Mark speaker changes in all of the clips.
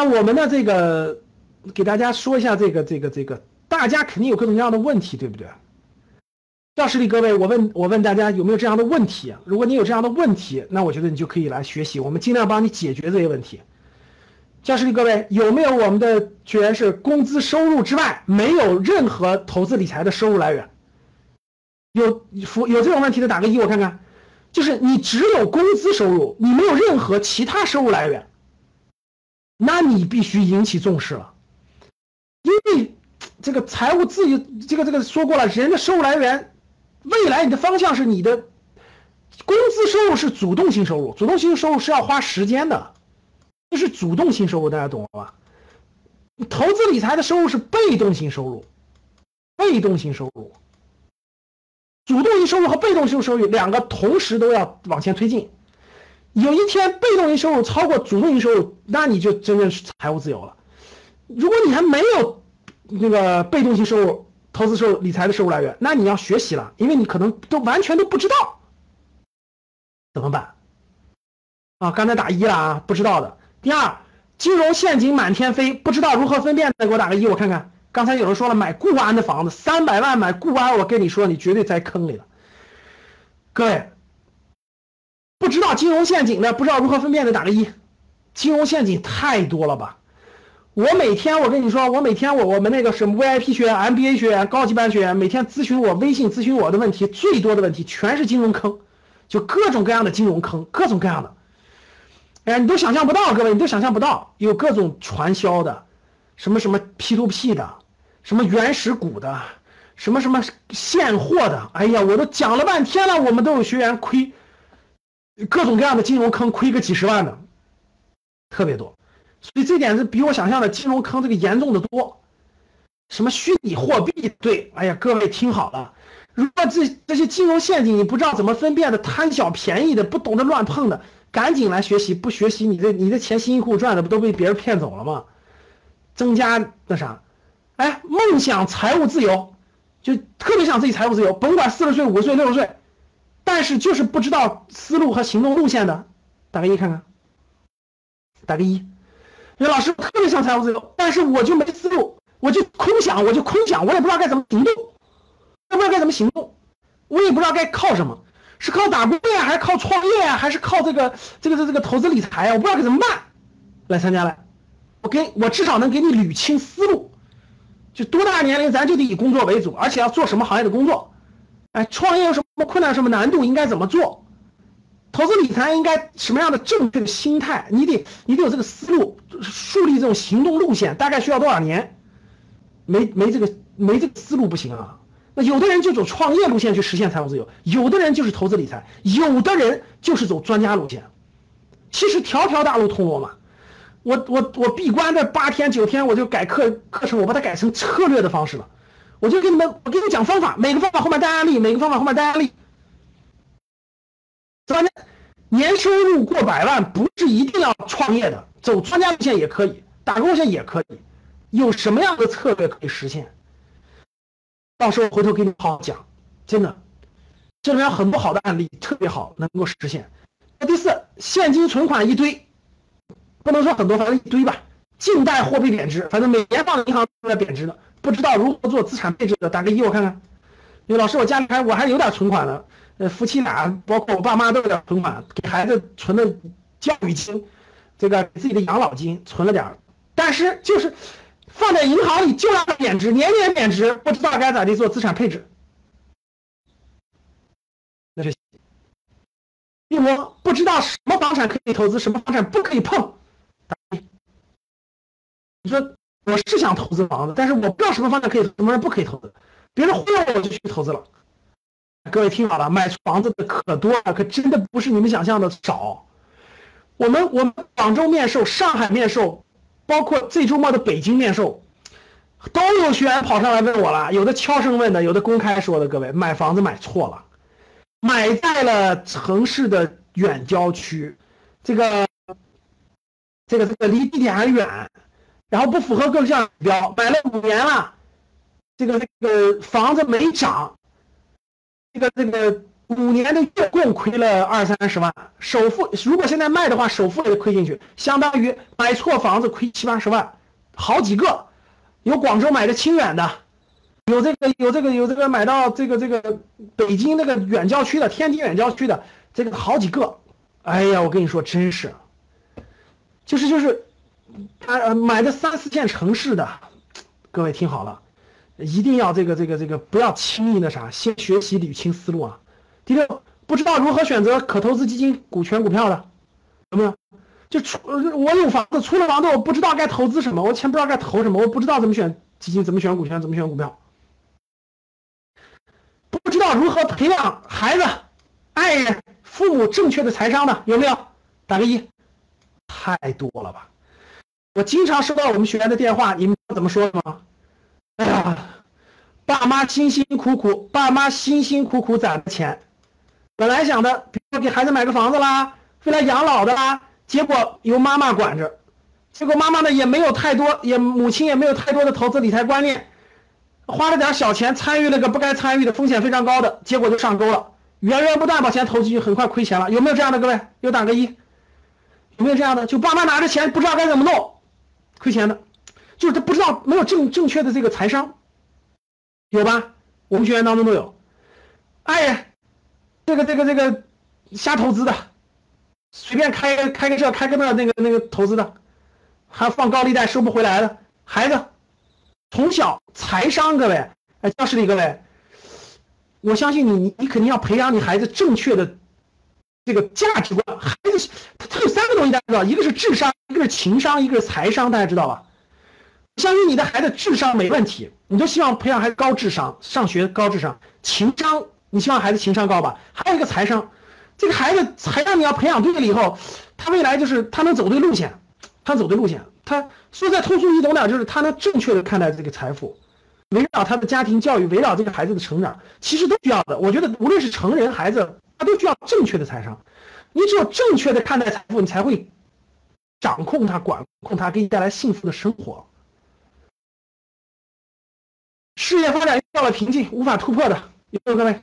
Speaker 1: 那我们的这个给大家说一下这个这个这个，大家肯定有各种各样的问题，对不对？教室里各位，我问我问大家有没有这样的问题？如果你有这样的问题，那我觉得你就可以来学习，我们尽量帮你解决这些问题。教室里各位有没有我们的学员是工资收入之外没有任何投资理财的收入来源？有有有这种问题的打个一，我看看。就是你只有工资收入，你没有任何其他收入来源，那你必须引起重视了，因为这个财务自由，这个这个说过了，人的收入来源，未来你的方向是你的工资收入是主动性收入，主动性收入是要花时间的，这是主动性收入，大家懂了吧？投资理财的收入是被动性收入，被动性收入。主动性收入和被动性收入两个同时都要往前推进，有一天被动性收入超过主动性收入，那你就真正是财务自由了。如果你还没有那个被动性收入、投资收入、理财的收入来源，那你要学习了，因为你可能都完全都不知道怎么办啊？刚才打一了啊，不知道的。第二，金融陷阱满天飞，不知道如何分辨的，给我打个一，我看看。刚才有人说了，买固安的房子三百万买固安，我跟你说，你绝对栽坑里了。各位，知道金融陷阱的，不知道如何分辨的，打个一。金融陷阱太多了吧？我每天，我跟你说，我每天我我们那个什么 VIP 学员、MBA 学员、高级班学员，每天咨询我微信咨询我的问题最多的问题，全是金融坑，就各种各样的金融坑，各种各样的。哎，你都想象不到，各位，你都想象不到，有各种传销的，什么什么 P2P 的。什么原始股的，什么什么现货的，哎呀，我都讲了半天了，我们都有学员亏，各种各样的金融坑亏个几十万的，特别多，所以这点是比我想象的金融坑这个严重的多。什么虚拟货币？对，哎呀，各位听好了，如果这这些金融陷阱你不知道怎么分辨的，贪小便宜的，不懂得乱碰的，赶紧来学习，不学习你的你的钱辛辛苦苦赚的不都被别人骗走了吗？增加那啥。哎，梦想财务自由，就特别想自己财务自由，甭管四十岁、五十岁、六十岁，但是就是不知道思路和行动路线的，打个一看看，打个一。说老师特别想财务自由，但是我就没思路，我就空想，我就空想，我也不知道该怎么行动，我也不知道该怎么行动，我也不知道该靠什么，是靠打工呀，还是靠创业呀，还是靠这个这个这这个投资理财呀？我不知道该怎么办，来参加来，我给我至少能给你捋清思路。就多大年龄，咱就得以工作为主，而且要做什么行业的工作？哎，创业有什么困难、什么难度？应该怎么做？投资理财应该什么样的正确的心态？你得你得有这个思路，树立这种行动路线，大概需要多少年？没没这个没这个思路不行啊！那有的人就走创业路线去实现财务自由，有的人就是投资理财，有的人就是走专家路线。其实条条大路通罗马。我我我闭关这八天九天，我就改课课程，我把它改成策略的方式了。我就给你们，我给你们讲方法，每个方法后面带案例，每个方法后面带案例。专家年收入过百万，不是一定要创业的，走专家路线也可以，打工路线也可以。有什么样的策略可以实现？到时候回头给你好好讲，真的，这里面很不好的案例，特别好，能够实现。那第四，现金存款一堆。不能说很多，反正一堆吧。近代货币贬值，反正每年放银行都在贬值的。不知道如何做资产配置的，打个一我看看。因为老师，我家里还我还有点存款的，呃，夫妻俩包括我爸妈都有点存款，给孩子存的教育金，这个给自己的养老金存了点但是就是放在银行里就让它贬值，年年贬值，不知道该咋地做资产配置。那是，因为我不知道什么房产可以投资，什么房产不可以碰。你说我是想投资房子，但是我不知道什么方向可以，什么人不可以投资。别人忽悠我，我就去投资了。各位听好了，买房子的可多了，可真的不是你们想象的少。我们我们广州面授、上海面授，包括这周末的北京面授，都有学员跑上来问我了，有的悄声问的，有的公开说的。各位买房子买错了，买在了城市的远郊区，这个这个这个离地铁还远。然后不符合各项指标，买了五年了，这个这个房子没涨，这个这个五年的月供亏了二三十万，首付如果现在卖的话，首付也亏进去，相当于买错房子亏七八十万，好几个，有广州买的清远的，有这个有这个有这个买到这个这个北京那个远郊区的天津远郊区的这个好几个，哎呀，我跟你说真是，就是就是，他呃买的三四线城市的，各位听好了。一定要这个这个这个不要轻易那啥，先学习捋清思路啊。第六，不知道如何选择可投资基金、股权、股票的，有没有？就出我有房子，出了房子我不知道该投资什么，我钱不知道该投什么，我不知道怎么选基金，怎么选股权，怎么选股票，不知道如何培养孩子、爱人、父母正确的财商的，有没有？打个一。太多了吧？我经常收到我们学员的电话，你们怎么说的吗？哎呀，爸妈辛辛苦苦，爸妈辛辛苦苦攒的钱，本来想的，比如说给孩子买个房子啦，未来养老的啦，结果由妈妈管着，结果妈妈呢也没有太多，也母亲也没有太多的投资理财观念，花了点小钱参与了个不该参与的风险非常高的，结果就上钩了，源源不断把钱投进去，很快亏钱了，有没有这样的各位？有打个一，有没有这样的？就爸妈拿着钱不知道该怎么弄，亏钱的。就是他不知道没有正正确的这个财商，有吧？我们学员当中都有。哎，这个这个这个瞎投资的，随便开个开个这开个那那个那个投资的，还放高利贷收不回来的孩子，从小财商，各位，哎，教室里各位，我相信你你你肯定要培养你孩子正确的这个价值观。这个他他有三个东西大家知道，一个是智商，一个是情商，一个是财商，大家知道吧？相信你的孩子智商没问题，你都希望培养孩子高智商，上学高智商，情商你希望孩子情商高吧？还有一个财商，这个孩子财商你要培养对了以后，他未来就是他能走对路线，他走对路线，他说再通俗易懂点就是他能正确的看待这个财富，围绕他的家庭教育，围绕这个孩子的成长，其实都需要的。我觉得无论是成人孩子，他都需要正确的财商，你只有正确的看待财富，你才会掌控它，管控它，给你带来幸福的生活。事业发展遇到了瓶颈，无法突破的，有没有各位？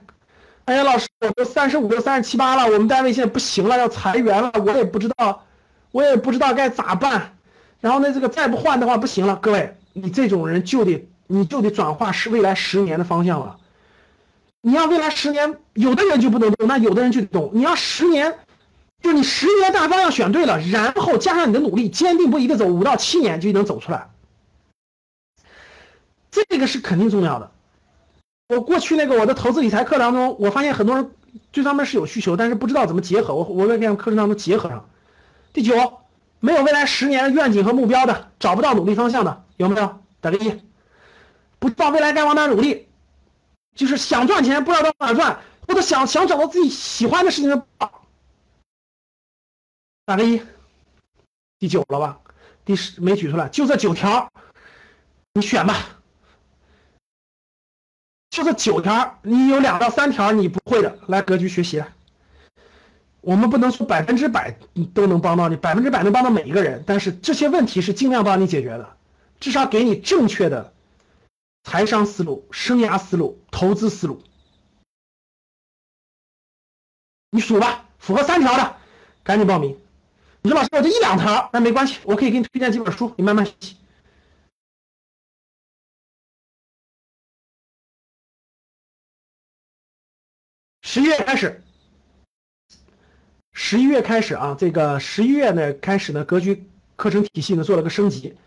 Speaker 1: 哎呀，老师，我都三十五、都三十七八了，我们单位现在不行了，要裁员了，我也不知道，我也不知道该咋办。然后呢，这个再不换的话不行了。各位，你这种人就得，你就得转化是未来十年的方向了。你要未来十年，有的人就不能动，那有的人就得动。你要十年，就你十年大方向选对了，然后加上你的努力，坚定不移的走，五到七年就能走出来。这个是肯定重要的。我过去那个我的投资理财课当中，我发现很多人这方面是有需求，但是不知道怎么结合。我我在这样课程当中结合上。第九，没有未来十年愿景和目标的，找不到努力方向的，有没有？打个一。不知道未来该往哪努力，就是想赚钱不知道到哪赚，或者想想找到自己喜欢的事情的，打个一。第九了吧？第十没举出来，就这九条，你选吧。就这九条，你有两到三条你不会的，来格局学习。我们不能说百分之百都能帮到你，百分之百能帮到每一个人，但是这些问题是尽量帮你解决的，至少给你正确的财商思路、生涯思路、投资思路。你数吧，符合三条的，赶紧报名。你说老师，我就一两条，那没关系，我可以给你推荐几本书，你慢慢学习。十一月开始，十一月开始啊，这个十一月呢开始呢，格局课程体系呢做了个升级，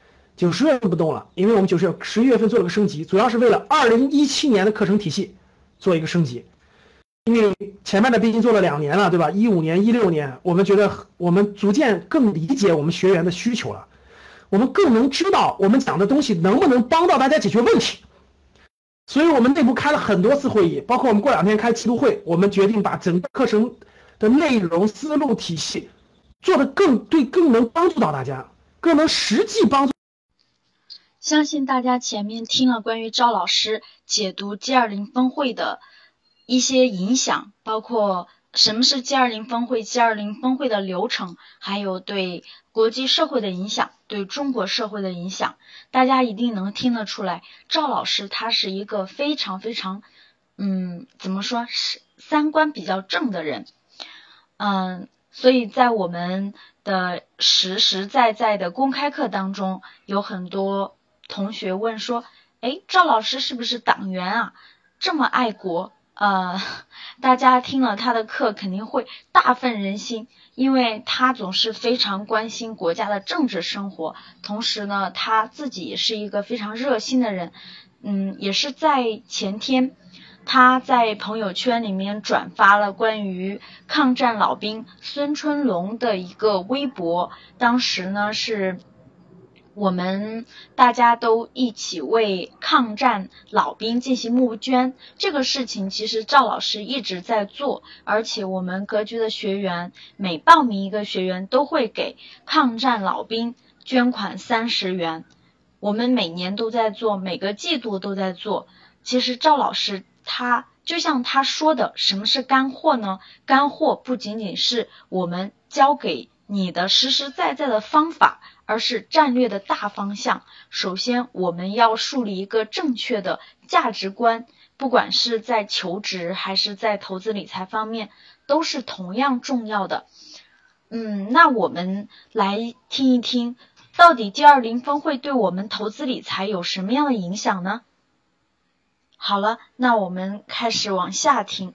Speaker 1: 九十月份不动了，因为我们九十月十一月份做了个升级，主要是为了二零一七年的课程体系做一个升级，因为前面的毕竟做了两年了，对吧？一五年、一六年，我们觉得我们逐渐更理解我们学员的需求了，我们更能知道我们讲的东西能不能帮到大家解决问题。所以我们内部开了很多次会议，包括我们过两天开季度会，我们决定把整个课程的内容、思路、体系做得更对，更能帮助到大家，更能实际帮助。
Speaker 2: 相信大家前面听了关于赵老师解读 G 二零峰会的一些影响，包括。什么是 G 二零峰会？G 二零峰会的流程，还有对国际社会的影响，对中国社会的影响，大家一定能听得出来。赵老师他是一个非常非常，嗯，怎么说是三观比较正的人。嗯，所以在我们的实实在在的公开课当中，有很多同学问说：“哎，赵老师是不是党员啊？这么爱国？”呃，大家听了他的课肯定会大振人心，因为他总是非常关心国家的政治生活，同时呢，他自己也是一个非常热心的人。嗯，也是在前天，他在朋友圈里面转发了关于抗战老兵孙春龙的一个微博，当时呢是。我们大家都一起为抗战老兵进行募捐，这个事情其实赵老师一直在做，而且我们格局的学员每报名一个学员都会给抗战老兵捐款三十元，我们每年都在做，每个季度都在做。其实赵老师他就像他说的，什么是干货呢？干货不仅仅是我们教给你的实实在在的方法。而是战略的大方向。首先，我们要树立一个正确的价值观，不管是在求职还是在投资理财方面，都是同样重要的。嗯，那我们来听一听，到底 G 二零峰会对我们投资理财有什么样的影响呢？好了，那我们开始往下听。